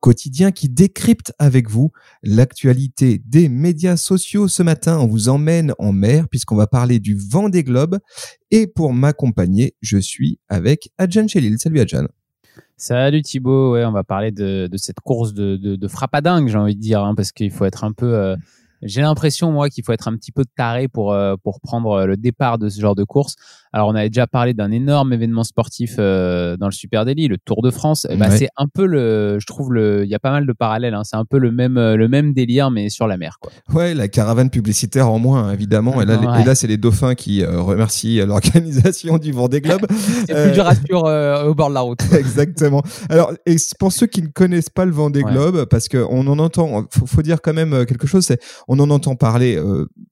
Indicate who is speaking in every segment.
Speaker 1: quotidien qui décrypte avec vous l'actualité des médias sociaux. Ce matin, on vous emmène en mer puisqu'on va parler du vent des globes. Et pour m'accompagner, je suis avec Adjan Chelil. Salut Adjan.
Speaker 2: Salut Thibaut, ouais, on va parler de, cette course de, de, frappadingue, j'ai envie de dire, hein, parce qu'il faut être un peu... Euh, j'ai l'impression, moi, qu'il faut être un petit peu taré pour, euh, pour prendre le départ de ce genre de course. Alors, on avait déjà parlé d'un énorme événement sportif euh, dans le Super Daily, le Tour de France. Eh ben, C'est un peu le, je trouve, le, il y a pas mal de parallèles. Hein. C'est un peu le même, euh, le même délire, mais sur la mer. Quoi.
Speaker 1: Ouais, la caravane publicitaire en moins, évidemment. Et là, là c'est les dauphins qui euh, remercient l'organisation du Vendée Globe.
Speaker 2: c'est plus dur à suivre au bord de la route.
Speaker 1: Exactement. Alors, et pour ceux qui ne connaissent pas le Vendée Globe, parce qu'on en entend, faut, faut dire quand même quelque chose, c'est on en entend parler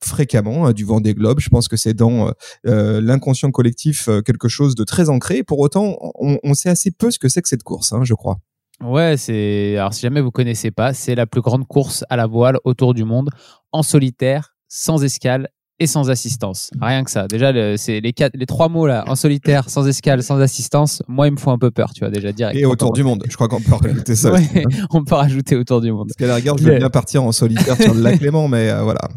Speaker 1: fréquemment hein, du Vendée Globe. Je pense que c'est dans l'inconscient collectif euh, quelque chose de très ancré. Pour autant, on, sait assez peu ce que c'est que cette course, hein, je crois.
Speaker 2: Ouais, c'est. Alors, si jamais vous connaissez pas, c'est la plus grande course à la voile autour du monde, en solitaire, sans escale et sans assistance. Rien que ça. Déjà, c'est les, quatre, les trois mots là, en solitaire, sans escale, sans assistance, moi, ils me font un peu peur, tu vois, déjà direct.
Speaker 1: Et autour du monde. Je crois qu'on peut rajouter ça.
Speaker 2: on peut rajouter autour du monde.
Speaker 1: Parce qu'à la rigueur, je veux bien partir en solitaire sur le lac Léman, mais euh, voilà.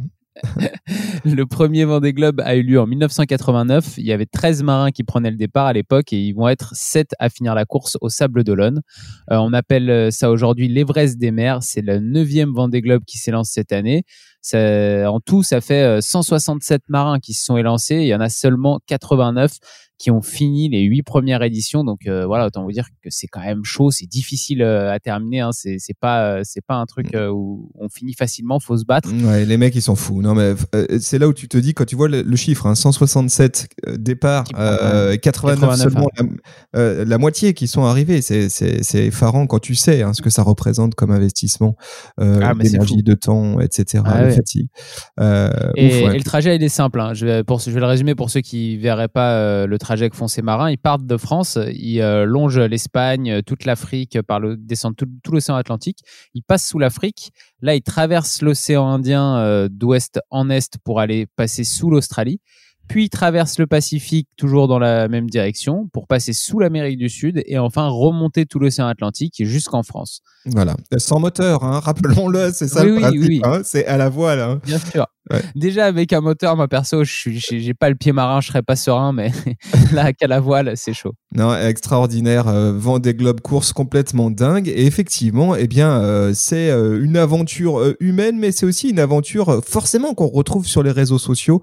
Speaker 2: le premier Vendée Globe a eu lieu en 1989. Il y avait 13 marins qui prenaient le départ à l'époque et ils vont être 7 à finir la course au Sable d'Olonne. Euh, on appelle euh, ça aujourd'hui l'Everest des mers. C'est le neuvième Vendée Globe qui s'élance cette année. en tout, ça fait 167 euh, marins qui se sont élancés. Il y en a seulement 89 qui ont fini les huit premières éditions. Donc euh, voilà, autant vous dire que c'est quand même chaud, c'est difficile euh, à terminer. Hein. C'est pas euh, c'est pas un truc où on finit facilement, faut se battre.
Speaker 1: Ouais, les mecs ils sont fous. Non mais c'est là où tu te dis quand tu vois le, chiffre, hein, 167 départs, 89, seulement la, moitié qui sont arrivés. C'est effarant quand tu sais hein, ce que ça représente comme investissement, ah, d'énergie, de temps, etc. Ah, fatigue.
Speaker 2: et, le trajet il est simple. Je vais pour je vais le résumer pour ceux qui verraient pas le trajet trajet que font ces marins. Ils partent de France, ils euh, longent l'Espagne, toute l'Afrique, par le, descendent tout, l'océan Atlantique. Ils passent sous l'Afrique. Là, ils traversent l'océan Indien euh, d'ouest en est pour aller passer sous l'Australie puis traverse le Pacifique toujours dans la même direction pour passer sous l'Amérique du Sud et enfin remonter tout l'océan Atlantique jusqu'en France.
Speaker 1: Voilà, sans moteur, hein, rappelons-le, c'est ça le principe, hein, c'est à la voile. Hein.
Speaker 2: Bien sûr. Déjà avec un moteur, moi perso, je j'ai pas le pied marin, je serais pas serein, mais là qu'à la voile, c'est chaud.
Speaker 1: Non, extraordinaire, euh, vent des globes course complètement dingue et effectivement, eh bien, euh, c'est euh, une aventure humaine, mais c'est aussi une aventure forcément qu'on retrouve sur les réseaux sociaux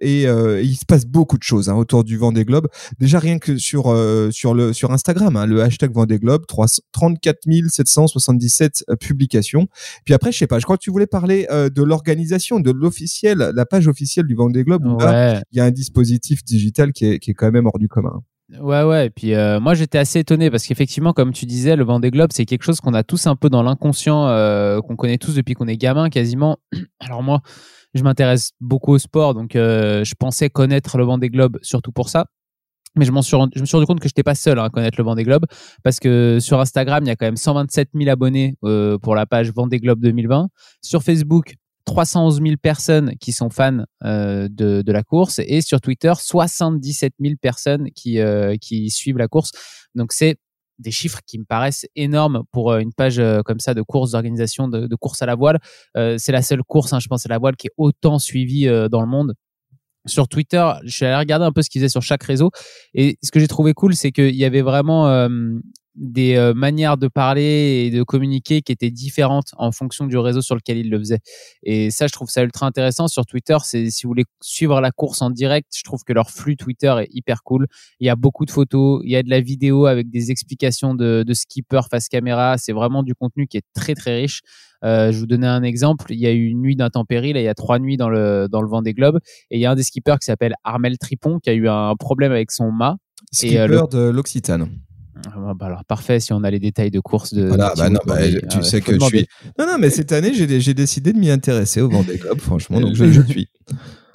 Speaker 1: et, il se passe beaucoup de choses hein, autour du vent des globes. Déjà rien que sur sur le sur Instagram, hein, le hashtag Vendée Globe, 34 777 publications. Puis après, je sais pas, je crois que tu voulais parler de l'organisation de l'officiel, la page officielle du Vendée Globe, il y a un dispositif digital qui est, quand même hors du commun.
Speaker 2: Ouais, ouais. Et puis euh, moi, j'étais assez étonné parce qu'effectivement, comme tu disais, le Vendée Globe, c'est quelque chose qu'on a tous un peu dans l'inconscient, euh, qu'on connaît tous depuis qu'on est gamin quasiment. Alors moi, je m'intéresse beaucoup au sport, donc euh, je pensais connaître le Vendée Globe surtout pour ça. Mais je, suis je me suis rendu compte que je n'étais pas seul hein, à connaître le Vendée Globe parce que sur Instagram, il y a quand même 127 000 abonnés pour la page Vendée Globe 2020. Sur Facebook, 311 000 personnes qui sont fans euh, de, la course et sur Twitter 77 000 personnes qui, euh, qui suivent la course. Donc c'est des chiffres qui me paraissent énormes pour euh, une page comme ça de course d'organisation de, de, course à la voile. c'est la seule course, hein, je pense, à la voile qui est autant suivie dans le monde. Sur Twitter, je suis allé regarder un peu ce qu'ils faisaient sur chaque réseau et ce que j'ai trouvé cool, c'est qu'il y avait vraiment des euh, manières de parler et de communiquer qui étaient différentes en fonction du réseau sur lequel il le faisait. Et ça, je trouve ça ultra intéressant. Sur Twitter, c'est si vous voulez suivre la course en direct, je trouve que leur flux Twitter est hyper cool. Il y a beaucoup de photos, il y a de la vidéo avec des explications de, de skipper face caméra. C'est vraiment du contenu qui est très très riche. Euh, je vous donnais un exemple. Il y a eu une nuit d'intempérie. Là, il y a trois nuits dans le dans le vent des globes. Et il y a un des skippers qui s'appelle Armel Tripon qui a eu un problème avec son mât.
Speaker 1: Skipper euh, de l'Occitane.
Speaker 2: Ah, bah alors parfait si on a les détails de course de.
Speaker 1: Voilà, bah non, bah, tu sais que je suis. Non, non, mais cette année j'ai décidé de m'y intéresser au Vendée Globe, franchement, donc je, je suis.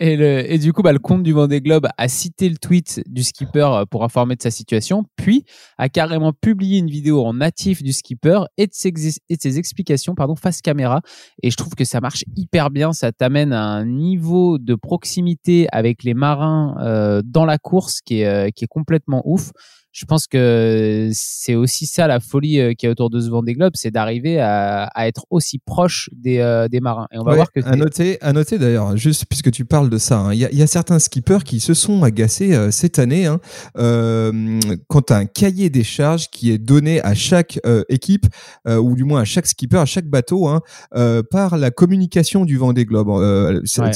Speaker 2: Et, le, et, du coup, bah, le compte du Vendée Globe a cité le tweet du skipper euh, pour informer de sa situation. puis a carrément publié une vidéo en natif du skipper et de ses, et de ses explications pardon, face caméra. Et je trouve que ça marche hyper bien. Ça t'amène à un niveau de proximité avec les marins euh, dans la course qui est, euh, qui est complètement ouf je pense que c'est aussi ça la folie euh, qui est autour de ce Vendée Globe, c'est d'arriver à, à, être aussi proche des, euh, des marins.
Speaker 1: Et on va voir que à noter, à noter d'ailleurs, juste puisque tu parles de ça, hein, il y, y, a certains skippers qui se sont agacés euh, cette année hein, euh, quand un cahier des charges qui est donné à chaque équipe ou du moins à chaque skipper, à chaque bateau, hein, par la communication du Vendée Globe.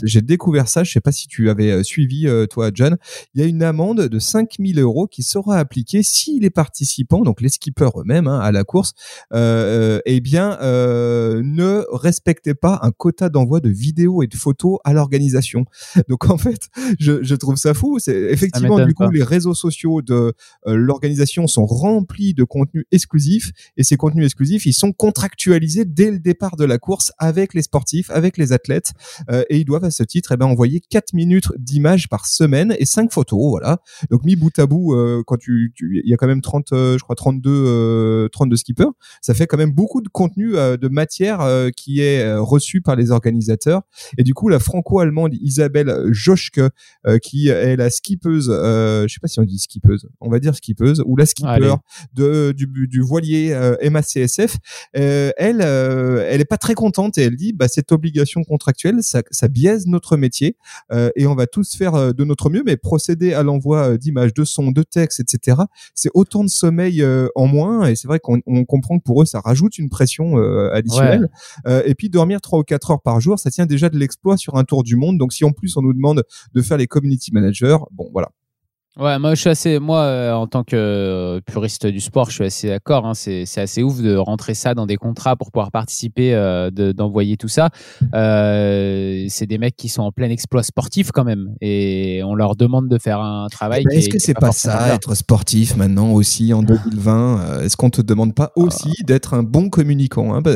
Speaker 1: J'ai découvert ça, je sais pas si tu avais suivi toi, John. Il y a une amende de 5000 euros qui sera appliquée si les participants, donc les skippers eux-mêmes hein, à la course, euh, euh, eh bien, euh, ne respectaient pas un quota d'envoi de vidéos et de photos à l'organisation. Donc en fait, je, je trouve ça fou. C'est effectivement du coup les réseaux sociaux de euh, l'organisation sont remplis de contenus exclusifs et ces contenus exclusifs, ils sont contractualisés dès le départ de la course avec les sportifs, avec les athlètes euh, et ils doivent à ce titre eh ben, envoyer 4 minutes d'images par semaine et 5 photos. Voilà. Donc mis bout à bout, euh, quand tu il y a quand même 30, euh, je crois 32, 32 euh, skippers. Ça fait quand même beaucoup de contenu, euh, de matière qui est reçu par les organisateurs. Et du coup, la franco-allemande Isabelle Joschke, qui est la skippeuse, je sais pas si on dit skippeuse, on va dire skippeuse, ou la skipper de, du, du voilier MACSF, elle, elle est pas très contente et elle dit, bah, cette obligation contractuelle, ça, ça biaise notre métier et on va tous faire de notre mieux, mais procéder à l'envoi d'images, de sons, de textes, etc c'est autant de sommeil euh, en moins et c'est vrai qu'on comprend que pour eux ça rajoute une pression euh, additionnelle. Euh, et puis dormir trois ou quatre heures par jour, ça tient déjà de l'exploit sur un tour du monde. Donc si en plus on nous demande de faire les community managers, bon voilà,
Speaker 2: Ouais, moi je suis assez, moi euh, en tant que euh, puriste du sport, je suis assez d'accord. Hein, c'est, assez ouf de rentrer ça dans des contrats pour pouvoir participer, euh, d'envoyer tout ça. C'est des mecs qui sont en plein exploit sportif quand même, et on leur demande de faire un travail.
Speaker 1: Eh ben, est-ce que c'est pas, ça, être sportif maintenant aussi en 2020 Est-ce qu'on te demande pas aussi d'être un bon communicant hein? Bah,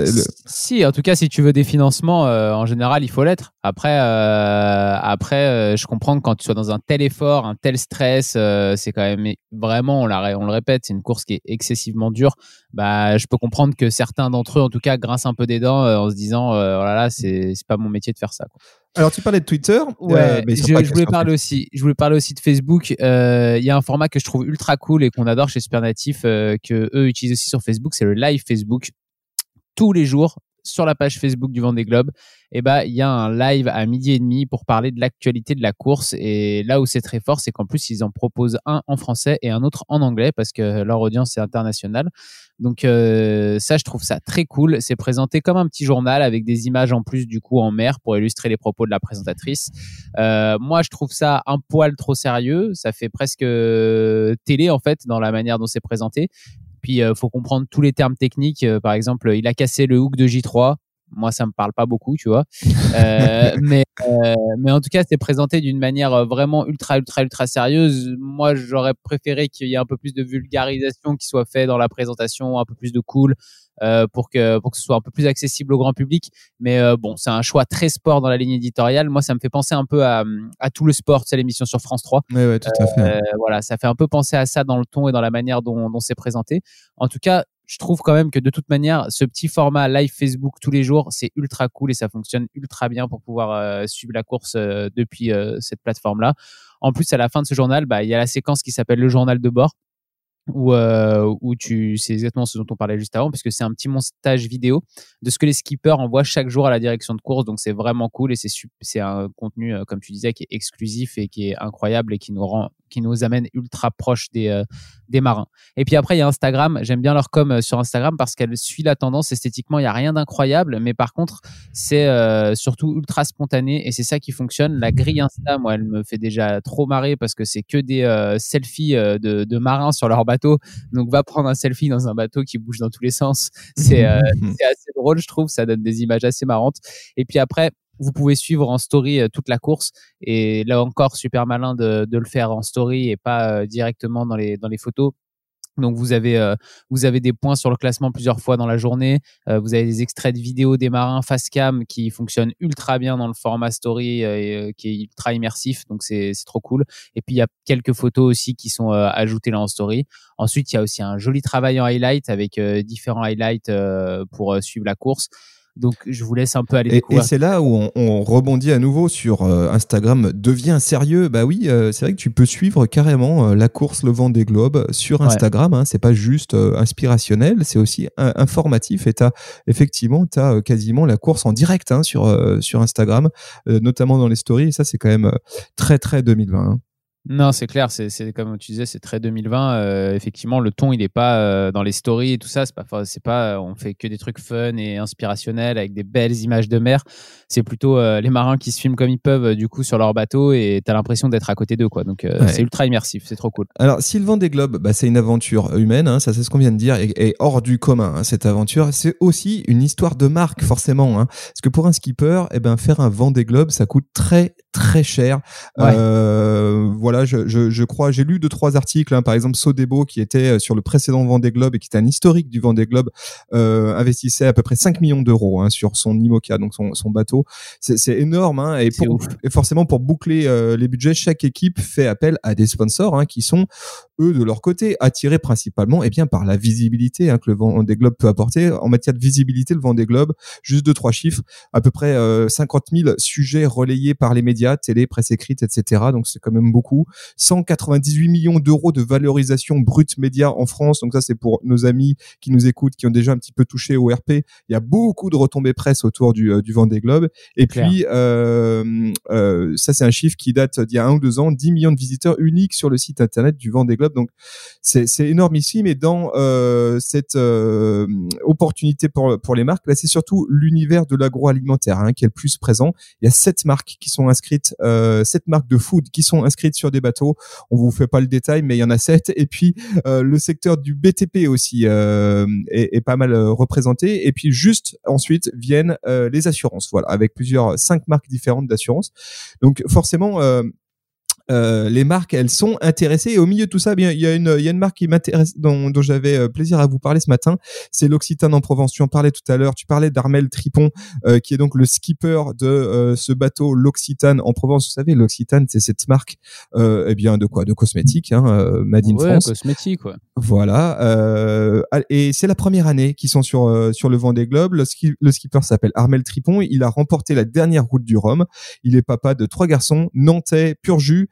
Speaker 2: Si, en tout cas, si tu veux des financements, en général, il faut l'être. Après, après, je comprends que quand tu sois dans un tel effort, un tel stress euh, c'est quand même vraiment, on, on le répète, c'est une course qui est excessivement dure. Bah, je peux comprendre que certains d'entre eux, en tout cas, grincent un peu des dents euh, en se disant, euh, oh là là, c'est pas mon métier de faire ça.
Speaker 1: Alors tu parlais de Twitter,
Speaker 2: ouais, mais je, voulais parler aussi. Je voulais parler aussi de Facebook. Il y a un format que je trouve ultra cool et qu'on adore chez Supernatif, que eux utilisent aussi sur Facebook, c'est le live Facebook. Tous les jours, sur la page Facebook du Vendée Globe, eh ben, il y a un live à midi et demi pour parler de l'actualité de la course. Et là où c'est très fort, c'est qu'en plus, ils en proposent un en français et un autre en anglais parce que leur audience est internationale. Donc euh, ça, je trouve ça très cool. C'est présenté comme un petit journal avec des images en plus du coup en mer pour illustrer les propos de la présentatrice. Euh, moi, je trouve ça un poil trop sérieux. Ça fait presque euh, télé en fait dans la manière dont c'est présenté. Puis, il faut comprendre tous les termes techniques. par exemple, il a cassé le hook de J3 moi ça me parle pas beaucoup tu vois. Euh, mais euh, mais en tout cas c'est présenté d'une manière euh, vraiment ultra ultra ultra sérieuse. Moi j'aurais préféré qu'il y ait un peu plus de vulgarisation qui soit fait dans la présentation un peu plus de cool euh, pour que pour que ce soit un peu plus accessible au grand public. Mais euh, bon c'est un choix très sport dans la ligne éditoriale. Moi ça me fait penser un peu à, à tout le sport c'est l'émission sur France 3
Speaker 1: oui, ouais, tout à fait.
Speaker 2: Voilà ça fait un peu penser à ça dans le ton et dans la manière dont, dont c'est présenté. En tout cas je trouve quand même que de toute manière, ce petit format live Facebook tous les jours, c'est ultra cool et ça fonctionne ultra bien pour pouvoir euh, suivre la course euh, depuis euh, cette plateforme-là. En plus, à la fin de ce journal, bah, il y a la séquence qui s'appelle le journal de bord où, euh, où tu c'est exactement ce dont on parlait juste avant puisque c'est un petit montage vidéo de ce que les skippers envoient chaque jour à la direction de course. Donc c'est vraiment cool et c'est c'est un contenu euh, comme tu disais qui est exclusif et qui est incroyable et qui nous rend qui nous amène ultra proche des euh, des marins et puis après il y a Instagram j'aime bien leur com euh, sur Instagram parce qu'elle suit la tendance esthétiquement il y a rien d'incroyable mais par contre c'est euh, surtout ultra spontané et c'est ça qui fonctionne la grille Insta moi elle me fait déjà trop marrer parce que c'est que des selfies de, de marins sur leur bateau donc, va prendre un selfie dans un bateau qui bouge dans tous les sens. C'est euh, assez drôle, je trouve. Ça donne des images assez marrantes. Et puis après, vous pouvez suivre en story euh, toute la course. Et là encore, super malin de, de le faire en story et pas euh, directement dans les, dans les photos Donc vous avez euh, vous avez des points sur le classement plusieurs fois dans la journée. Euh, vous avez des extraits de vidéos des marins face cam qui fonctionnent ultra bien dans le format story euh, et qui est ultra immersif. Donc c'est trop cool. Et puis il y a quelques photos aussi qui sont ajoutées là en story. Ensuite il y a aussi un joli travail en highlight avec différents highlights pour suivre la course. Donc, je vous laisse un peu aller
Speaker 1: découvrir. Et, c'est là où on, rebondit à nouveau sur euh, Instagram. Devient sérieux. Bah oui, euh, c'est vrai que tu peux suivre carrément euh, la course Le Vent des Globes sur Instagram. Hein. C'est pas juste inspirationnel, c'est aussi informatif. Et t'as effectivement, t'as quasiment la course en direct hein, sur sur Instagram, notamment dans les stories. Et ça, c'est quand même très très 2020.
Speaker 2: Non, c'est clair, c'est comme tu disais, c'est très 2020. Euh, effectivement, le ton, il n'est pas euh, dans les stories et tout ça. C'est pas, c'est pas, on fait que des trucs fun et inspirationnels avec des belles images de mer. C'est plutôt euh, les marins qui se filment comme ils peuvent du coup sur leur bateau et tu as l'impression d'être à côté d'eux, quoi. Donc c'est ultra immersif, c'est trop cool.
Speaker 1: Alors, Sylvain des Globes, bah, c'est une aventure humaine, hein, ça c'est ce qu'on vient de dire, et, hors du commun. Hein, cette aventure, c'est aussi une histoire de marque, forcément. Hein, parce que pour un skipper, eh ben faire un vent des globes, ça coûte très très cher. voilà, je, je, je crois, j'ai lu deux trois articles, hein, par exemple Sodebo qui était euh, sur le précédent Vendée Globe et qui était un historique du Vendée Globe, euh, investissait à peu près 5 millions d'euros hein, sur son IMOCA, donc son, son bateau. C'est énorme hein, et, pour, et forcément pour boucler euh, les budgets, chaque équipe fait appel à des sponsors qui sont eux de leur côté attirés principalement et eh bien par la visibilité que le Vendée Globe peut apporter en matière de visibilité. Le Vendée Globe, juste deux trois chiffres, à peu près euh, 50 000 sujets relayés par les médias, télé, presse écrite, etc. Donc c'est quand même beaucoup. 198 millions d'euros de valorisation brute média en France. Donc ça, c'est pour nos amis qui nous écoutent, qui ont déjà un petit peu touché au RP. Il y a beaucoup de retombées presse autour du, euh, du Vendée Globe. Et puis, euh, euh, ça, c'est un chiffre qui date d'il y a un ou deux ans. 10 millions de visiteurs uniques sur le site internet du Vendée Globe. Donc, c'est énorme ici. Mais dans euh, cette opportunité pour, pour les marques, là, c'est surtout l'univers de l'agroalimentaire hein, qui est le plus présent. Il y a sept marques qui sont inscrites, euh, sept marques de food qui sont inscrites sur des bateaux. On vous fait pas le détail, mais il y en a sept. Et puis euh, le secteur du BTP aussi euh, est, pas mal représenté. Et puis juste ensuite viennent les assurances, voilà, avec plusieurs cinq marques différentes d'assurance. Donc forcément, les marques, elles sont intéressées. Et au milieu de tout ça, bien, il y a une, il y a une marque qui m'intéresse, dont, dont j'avais euh, plaisir à vous parler ce matin. C'est l'Occitane en Provence. Tu en parlais tout à l'heure. Tu parlais d'Armel Tripon, euh, qui est donc le skipper de ce bateau, l'Occitane en Provence. Vous savez, l'Occitane, c'est cette marque, eh bien, de quoi? De cosmétiques, hein, Made in
Speaker 2: ouais,
Speaker 1: France.
Speaker 2: cosmétiques, ouais.
Speaker 1: Voilà. et c'est la première année qu'ils sont sur sur le Vendée Globe. Le, le skipper s'appelle Armel Tripon. Il a remporté la dernière route du Rhum. Il est papa de trois garçons, nantais, pur jus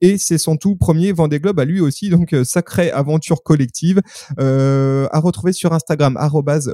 Speaker 1: et c'est son tout premier Vendée Globe à lui aussi, donc euh, sacrée aventure collective euh, à retrouver sur Instagram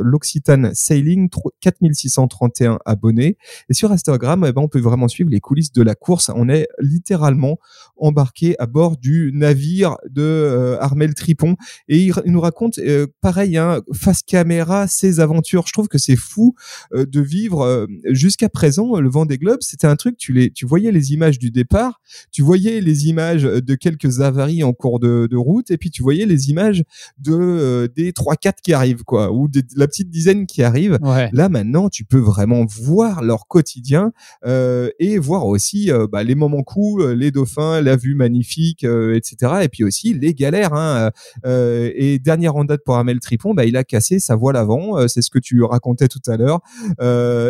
Speaker 1: l'Occitane Sailing 4631 abonnés et sur Instagram eh ben, on peut vraiment suivre les coulisses de la course. On est littéralement embarqué à bord du navire de euh, Armel Tripon et il, nous raconte pareil hein, face caméra ses aventures. Je trouve que c'est fou de vivre jusqu'à présent le Vendée Globe, c'était un truc tu les tu voyais les images du départ, tu voyais les images images de quelques avaries en cours de, route et puis tu voyais les images de euh, des 3 4 qui arrivent quoi ou de la petite dizaine qui arrive. Là maintenant, tu peux vraiment voir leur quotidien euh, et voir aussi euh, bah, les moments cool, les dauphins, la vue magnifique, etc. Et puis aussi les galères. Hein, et dernière en date pour Amel Tripon, bah, il a cassé sa voile avant. c'est ce que tu racontais tout à l'heure.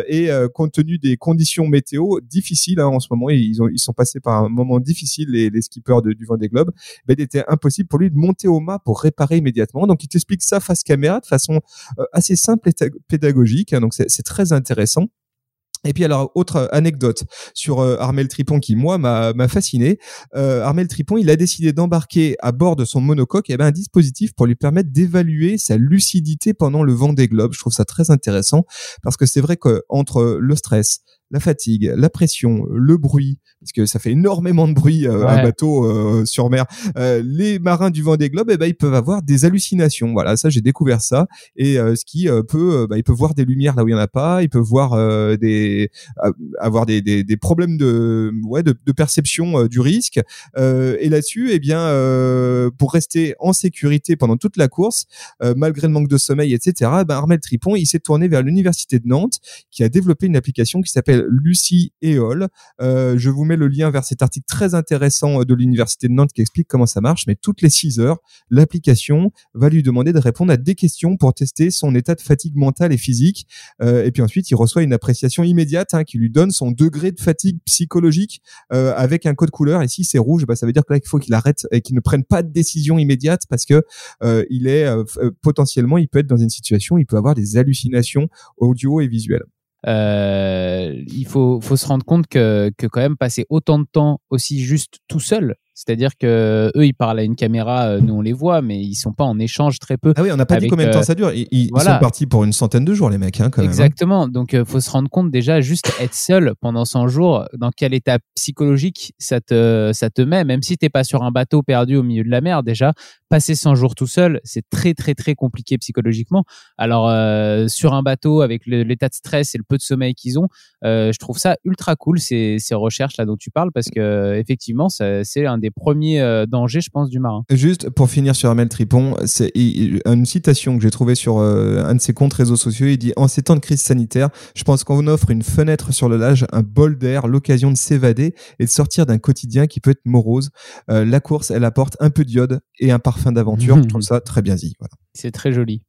Speaker 1: et compte tenu des conditions météo difficiles hein, en ce moment, ils ont ils sont passés par un moment difficile les, les skippers de, du Vendée Globe, ben, il était impossible pour lui de monter au mât pour réparer immédiatement. Donc il t'explique ça face caméra de façon euh, assez simple et pédagogique. Hein. donc c'est très intéressant. Et puis alors autre anecdote sur euh, Armel Tripon qui moi m'a fasciné. Euh, Armel Tripon il a décidé d'embarquer à bord de son monocoque eh ben, un dispositif pour lui permettre d'évaluer sa lucidité pendant le vent des globes. Je trouve ça très intéressant parce que c'est vrai qu'entre le stress, la fatigue, la pression, le bruit, parce que ça fait énormément de bruit euh, un bateau euh, sur mer. Euh, les marins du Vendée Globe, eh ben ils peuvent avoir des hallucinations. Voilà, ça j'ai découvert ça et ce qui peut, bah, ils peuvent voir des lumières là où il y en a pas, ils peuvent voir des avoir des, des, des, problèmes de ouais de, de perception du risque. et là-dessus, eh bien, pour rester en sécurité pendant toute la course, malgré le manque de sommeil, etc. Ben Armel Tripon, il s'est tourné vers l'université de Nantes qui a développé une application qui s'appelle Lucie Eol. Euh, je vous mets le lien vers cet article très intéressant de l'Université de Nantes qui explique comment ça marche. Mais toutes les 6 heures, l'application va lui demander de répondre à des questions pour tester son état de fatigue mentale et physique. et puis ensuite, il reçoit une appréciation immédiate hein, qui lui donne son degré de fatigue psychologique avec un code couleur. Et si c'est rouge, bah, ça veut dire que là, il faut qu'il arrête et qu'il ne prenne pas de décision immédiate parce que il est potentiellement, il peut être dans une situation, il peut avoir des hallucinations audio et visuelles.
Speaker 2: Euh, il faut, faut se rendre compte que, que quand même passer autant de temps aussi juste tout seul, c'est-à-dire que eux, ils parlent à une caméra, euh, nous on les voit, mais ils sont pas en échange très peu.
Speaker 1: Ah oui, on n'a pas dit combien de temps euh, ça dure. Ils, sont partis pour une centaine de jours, les mecs, hein, quand
Speaker 2: même. Hein. Exactement. Donc, il faut se rendre compte déjà, juste être seul pendant 100 jours, dans quel état psychologique ça te, ça te met, même si t'es pas sur un bateau perdu au milieu de la mer. Déjà, passer 100 jours tout seul, c'est très très très compliqué psychologiquement. Alors, sur un bateau avec l'état de stress et le peu de sommeil qu'ils ont, je trouve ça ultra cool ces, ces recherches là dont tu parles parce que effectivement, c'est un des premiers euh, dangers, je pense, du marin.
Speaker 1: Juste pour finir sur Amel Tripon, c'est une citation que j'ai trouvée sur euh, un de ses comptes réseaux sociaux. Il dit En ces temps de crise sanitaire, je pense qu'on offre une fenêtre sur le lage, un bol d'air, l'occasion de s'évader et de sortir d'un quotidien qui peut être morose. Euh, la course, elle apporte un peu d'iode et un parfum d'aventure. je trouve ça très bien dit. Voilà.
Speaker 2: C'est très joli.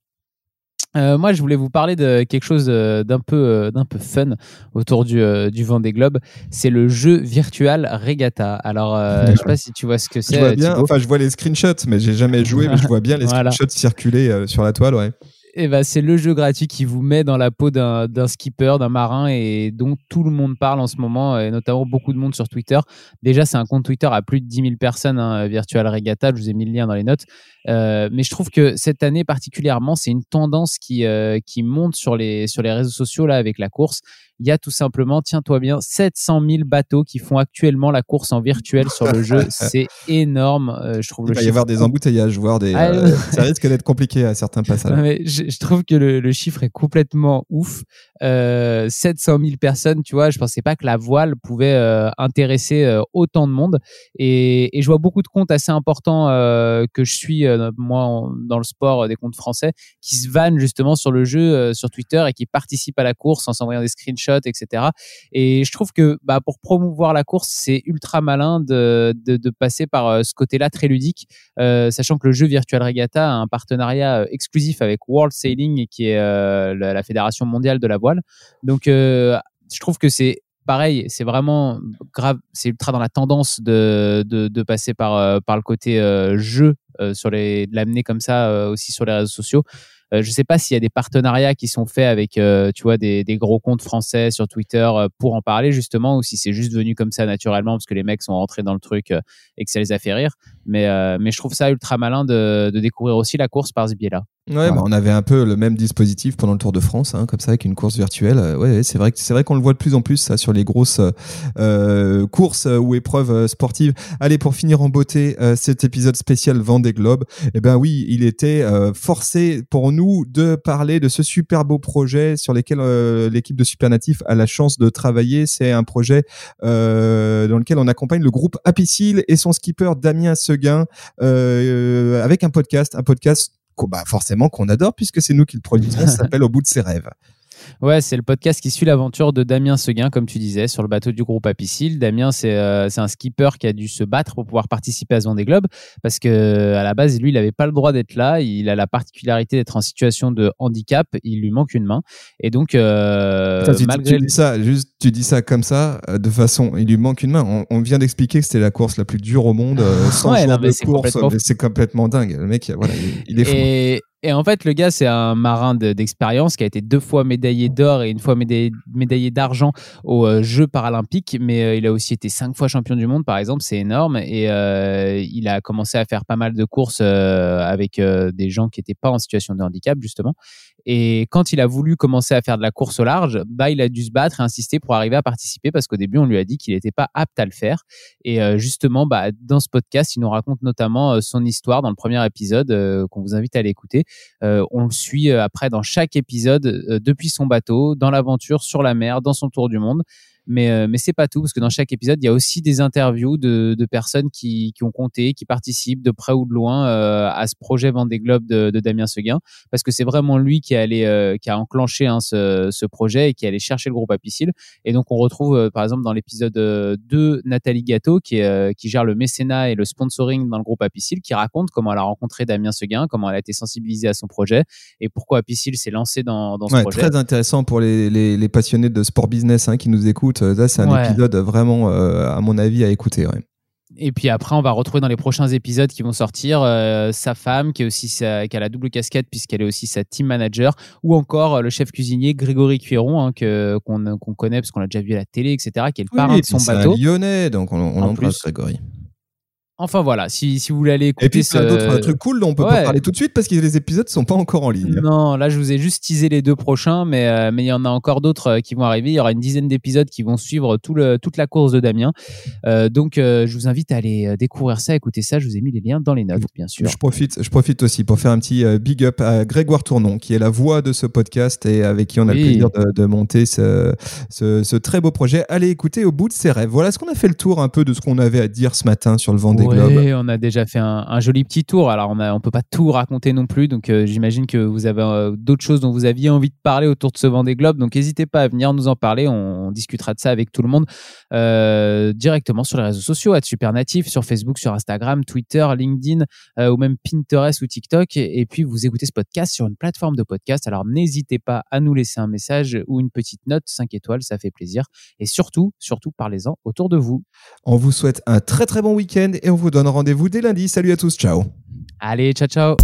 Speaker 2: Euh, moi, je voulais vous parler de quelque chose euh, d'un peu, euh, d'un peu fun autour du, du Vendée Globe. C'est le jeu virtual Regatta. Alors, je sais pas si tu vois ce que c'est.
Speaker 1: Je vois bien. Enfin, je vois les screenshots, mais j'ai jamais joué. mais je vois bien les screenshots circuler sur la toile, ouais.
Speaker 2: Et bah, c'est le jeu gratuit qui vous met dans la peau d'un skipper, d'un marin et dont tout le monde parle en ce moment, et notamment beaucoup de monde sur Twitter. Déjà, c'est un compte Twitter à plus de 10 000 personnes, hein, Virtual Regatta. Je vous ai mis le lien dans les notes. Euh, mais je trouve que cette année particulièrement, c'est une tendance qui, euh, qui monte sur les, sur les réseaux sociaux là, avec la course il y a tout simplement, tiens-toi bien, 700 000 bateaux qui font actuellement la course en virtuel sur le jeu. C'est énorme, euh, je trouve.
Speaker 1: Il va y avoir des embouteillages, voire des. Ah, ça risque d'être compliqué à certains passages.
Speaker 2: je, trouve que le, chiffre est complètement ouf. Euh, 700 000 personnes, tu vois, je pensais pas que la voile pouvait euh, intéresser autant de monde. Et, je vois beaucoup de comptes assez importants que je suis, moi, dans le sport, des comptes français, qui se vannent justement sur le jeu sur Twitter et qui participent à la course en s'envoyant des screenshots etc. Et je trouve que bah, pour promouvoir la course, c'est ultra malin de, passer par euh, ce côté-là très ludique, euh, sachant que le jeu Virtual Regatta a un partenariat euh, exclusif avec World Sailing, qui est la, fédération mondiale de la voile. Donc, je trouve que c'est pareil, c'est vraiment grave, c'est ultra dans la tendance de, de, passer par, par le côté jeu sur les, de l'amener comme ça aussi sur les réseaux sociaux. Euh, je ne sais pas s'il y a des partenariats qui sont faits avec, euh, tu vois, des, gros comptes français sur Twitter euh, pour en parler justement, ou si c'est juste venu comme ça naturellement parce que les mecs sont rentrés dans le truc et que ça les a fait rire. Mais, mais je trouve ça ultra malin de, de découvrir aussi la course par ce biais-là.
Speaker 1: Ouais, bah, on avait un peu le même dispositif pendant le Tour de France, hein, comme ça, avec une course virtuelle. Ouais, c'est vrai que c'est vrai qu'on le voit de plus en plus ça sur les grosses euh, courses ou épreuves sportives. Allez, pour finir en beauté cet épisode spécial Vendée Globe, eh ben oui, il était forcé pour nous de parler de ce super beau projet sur lequel l'équipe de Supernatif a la chance de travailler. C'est un projet dans lequel on accompagne le groupe Apicil et son skipper Damien Seguin avec un podcast, un podcast bah forcément qu'on adore puisque c'est nous qui le produisons. Ça s'appelle Au bout de ses rêves.
Speaker 2: Ouais, c'est le podcast qui suit l'aventure de Damien Seguin, comme tu disais, sur le bateau du groupe Apicil. Damien, euh, c'est un skipper qui a dû se battre pour pouvoir participer à ce Vendée Globe parce que à la base, lui, il n'avait pas le droit d'être là. Il a la particularité d'être en situation de handicap. Il lui manque une main. Et donc, euh,
Speaker 1: tu, malgré dis ça, juste, tu dis ça comme ça, euh, de façon, il lui manque une main. On, vient d'expliquer que c'était la course la plus dure au monde, sans ouais, de course. C'est complètement dingue. Le mec, voilà, il, est fou.
Speaker 2: Et en fait, le gars, c'est un marin d'expérience qui a été deux fois médaillé d'or et une fois médaillé, d'argent aux euh, Jeux paralympiques. Mais euh, il a aussi été cinq fois champion du monde, par exemple. C'est énorme. Et euh, il a commencé à faire pas mal de courses avec des gens qui n'étaient pas en situation de handicap, justement. Et quand il a voulu commencer à faire de la course au large, bah, il a dû se battre et insister pour arriver à participer parce qu'au début, on lui a dit qu'il n'était pas apte à le faire. Et euh, justement, bah, dans ce podcast, il nous raconte notamment euh, son histoire dans le premier épisode euh, qu'on vous invite à aller écouter. on le suit après dans chaque épisode depuis son bateau, dans l'aventure, sur la mer, dans son tour du monde. Mais, euh, mais c'est pas tout, parce que dans chaque épisode, il y a aussi des interviews de, de personnes qui, qui ont compté, qui participent de près ou de loin euh, à ce projet Vendée Globe de, de Damien Seguin, parce que c'est vraiment lui qui a, allé, euh, qui a enclenché hein, ce, ce projet et qui a allé chercher le groupe Apicil. Et donc, on retrouve, euh, par exemple, dans l'épisode 2, Nathalie Gâteau, qui, est, qui gère le mécénat et le sponsoring dans le groupe Apicil, qui raconte comment elle a rencontré Damien Seguin, comment elle a été sensibilisée à son projet et pourquoi Apicil s'est lancé dans, dans ce
Speaker 1: Ouais,
Speaker 2: projet.
Speaker 1: très intéressant pour les, les, les passionnés de sport business hein, qui nous écoutent. Là, c'est un
Speaker 2: Ouais.
Speaker 1: épisode vraiment, euh, à mon avis, à écouter. ouais.
Speaker 2: Et puis après, on va retrouver dans les prochains épisodes qui vont sortir euh, sa femme, qui est aussi sa, qui a la double casquette puisqu'elle est aussi sa team manager, ou encore euh, le chef cuisinier Grégory Cuiron, hein, que qu'on qu'on connaît parce qu'on l'a déjà vu à la télé, etc., qui est le parrain de son
Speaker 1: c'est un
Speaker 2: bateau.
Speaker 1: lyonnais, donc on, on
Speaker 2: En
Speaker 1: l'embrasse,
Speaker 2: plus.
Speaker 1: Grégory.
Speaker 2: Enfin voilà, si, si vous voulez aller écouter
Speaker 1: Et puis,
Speaker 2: ce...
Speaker 1: d'autres trucs cool dont on peut
Speaker 2: Ouais.
Speaker 1: pas parler tout de suite parce que les épisodes sont pas encore en ligne.
Speaker 2: Non, là je vous ai juste teasé les deux prochains, mais euh, mais il y en a encore d'autres euh, qui vont arriver. Il y aura une dizaine d'épisodes qui vont suivre tout le, toute la course de Damien. Euh, donc euh, je vous invite à aller découvrir ça, écouter ça. Je vous ai mis les liens dans les notes, bien sûr.
Speaker 1: Je profite, je profite aussi pour faire un petit big up à Grégoire Tournon, qui est la voix de ce podcast et avec qui on a
Speaker 2: Oui.
Speaker 1: le plaisir de, de monter ce, ce, ce très beau projet. Allez écouter au bout de ses rêves. Voilà ce qu'on a fait le tour un peu de ce qu'on avait à dire ce matin sur le Vendée Globe.
Speaker 2: Ouais, on a déjà fait un, un joli petit tour. Alors, on on peut pas tout raconter non plus. Donc, euh, j'imagine que vous avez euh, d'autres choses dont vous aviez envie de parler autour de ce Vendée Globe. Donc, n'hésitez pas à venir nous en parler. On, on discutera de ça avec tout le monde euh, directement sur les réseaux sociaux, à Supernatif, sur Facebook, sur Instagram, Twitter, LinkedIn euh, ou même Pinterest ou TikTok. Et, et puis, vous écoutez ce podcast sur une plateforme de podcast. Alors, n'hésitez pas à nous laisser un message ou une petite note 5 étoiles. Ça fait plaisir. Et surtout, surtout, parlez-en autour de vous.
Speaker 1: On vous souhaite un très très bon week-end et on vous donne rendez-vous dès lundi. Salut à tous, ciao.
Speaker 2: Allez, ciao, ciao.